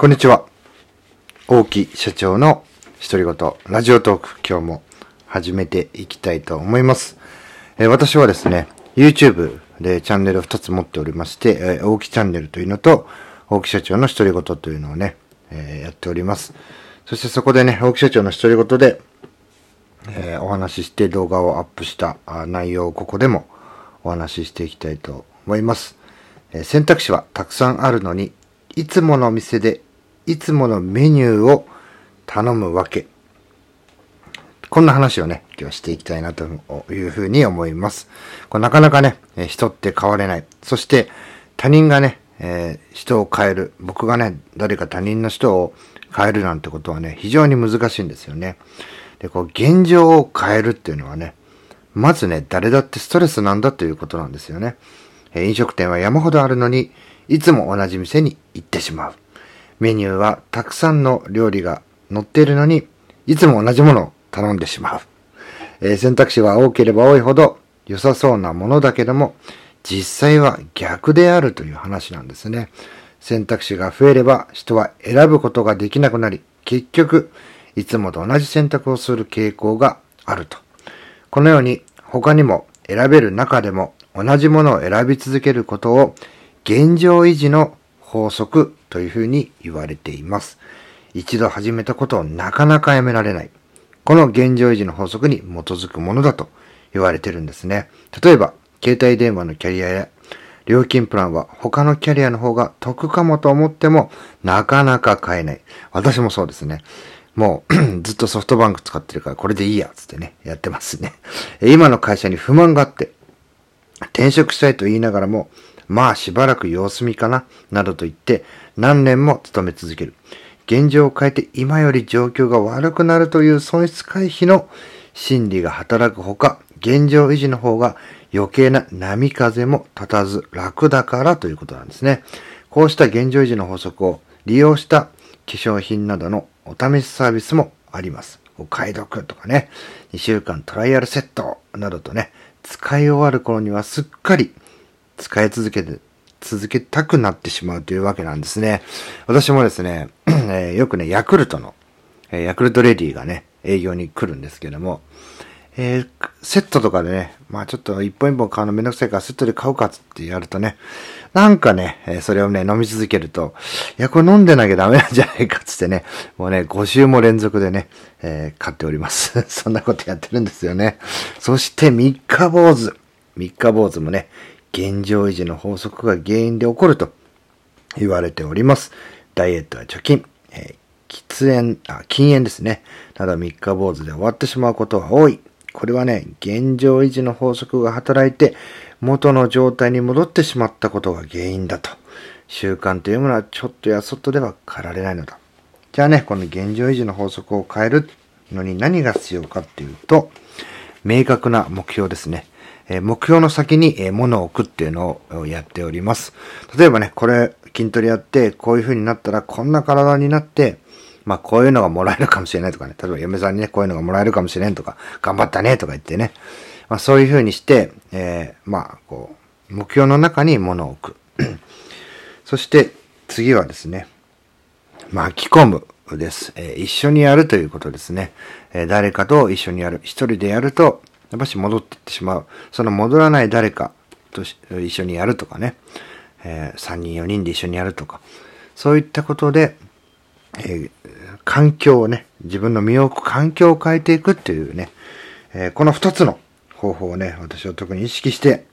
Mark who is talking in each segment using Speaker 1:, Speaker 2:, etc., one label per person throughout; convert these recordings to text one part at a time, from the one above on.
Speaker 1: こんにちは。大木社長の独り言、ラジオトーク、今日も始めていきたいと思います。えー、私はですね、YouTube でチャンネルを2つ持っておりまして、えー、大木チャンネルというのと、大木社長の独り言というのをね、えー、やっております。そしてそこでね、大木社長の独り言で、え、お話しして動画をアップした内容をここでもお話ししていきたいと思います。え、選択肢はたくさんあるのに、いつもの店でいつものメニューを頼むわけ。こんな話をね、今日していきたいなというふうに思います。これなかなかね、人って変われない。そして他人がね、えー、人を変える。僕がね、誰か他人の人を変えるなんてことはね、非常に難しいんですよね。で、こう、現状を変えるっていうのはね、まずね、誰だってストレスなんだということなんですよね。えー、飲食店は山ほどあるのに、いつも同じ店に行ってしまう。メニューはたくさんの料理が載っているのに、いつも同じものを頼んでしまう。えー、選択肢は多ければ多いほど良さそうなものだけども、実際は逆であるという話なんですね。選択肢が増えれば人は選ぶことができなくなり、結局、いつもと同じ選択をする傾向があると。このように他にも選べる中でも同じものを選び続けることを現状維持の法則というふうに言われています。一度始めたことをなかなかやめられない。この現状維持の法則に基づくものだと言われてるんですね。例えば、携帯電話のキャリアや料金プランは他のキャリアの方が得かもと思ってもなかなか買えない。私もそうですね。もう ずっとソフトバンク使ってるからこれでいいやつってね、やってますね。今の会社に不満があって転職したいと言いながらもまあしばらく様子見かな、などと言って何年も勤め続ける。現状を変えて今より状況が悪くなるという損失回避の心理が働くほか、現状維持の方が余計な波風も立たず楽だからということなんですね。こうした現状維持の法則を利用した化粧品などのお試しサービスもあります。お買い得とかね、2週間トライアルセットなどとね、使い終わる頃にはすっかり使い続けて、続けたくなってしまうというわけなんですね。私もですね、えー、よくね、ヤクルトの、えー、ヤクルトレディがね、営業に来るんですけども、えー、セットとかでね、まあちょっと一本一本買うのめんどくさいからセットで買うかってやるとね、なんかね、えそれをね、飲み続けると、いや、これ飲んでなきゃダメなんじゃないかつってね、もうね、5週も連続でね、え、買っております。そんなことやってるんですよね。そして三日坊主。三日坊主もね、現状維持の法則が原因で起こると言われております。ダイエットや貯金、えー、喫煙、あ、禁煙ですね。ただ三日坊主で終わってしまうことは多い。これはね、現状維持の法則が働いて元の状態に戻ってしまったことが原因だと。習慣というものはちょっとやそっとでは変られないのだ。じゃあね、この現状維持の法則を変えるのに何が必要かっていうと、明確な目標ですね。え目標の先に、え物を置くっていうのをやっております。例えばね、これ筋トレやって、こういう風になったらこんな体になって、まあこういうのがもらえるかもしれないとかね、例えば嫁さんにね、こういうのがもらえるかもしれんとか、頑張ったねとか言ってね、まあそういう風にして、えー、まあこう、目標の中に物を置く。そして次はですね、巻き込むです、えー、一緒にやるということですね。えー、誰かと一緒にやる。一人でやると、やっぱし戻っていってしまう。その戻らない誰かと一緒にやるとかね、えー、3人4人で一緒にやるとか、そういったことで、えー、環境をね、自分の身を置く環境を変えていくっていうね、えー、この2つの方法をね、私は特に意識して、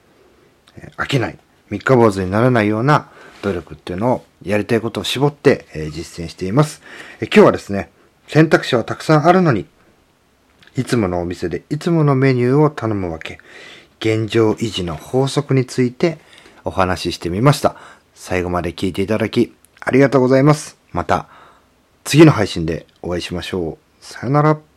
Speaker 1: えー、飽きない、三日坊主にならないような努力っていうのをやりたいことを絞って、えー、実践しています、えー。今日はですね、選択肢はたくさんあるのに、いつものお店でいつものメニューを頼むわけ。現状維持の法則についてお話ししてみました。最後まで聞いていただきありがとうございます。また次の配信でお会いしましょう。さよなら。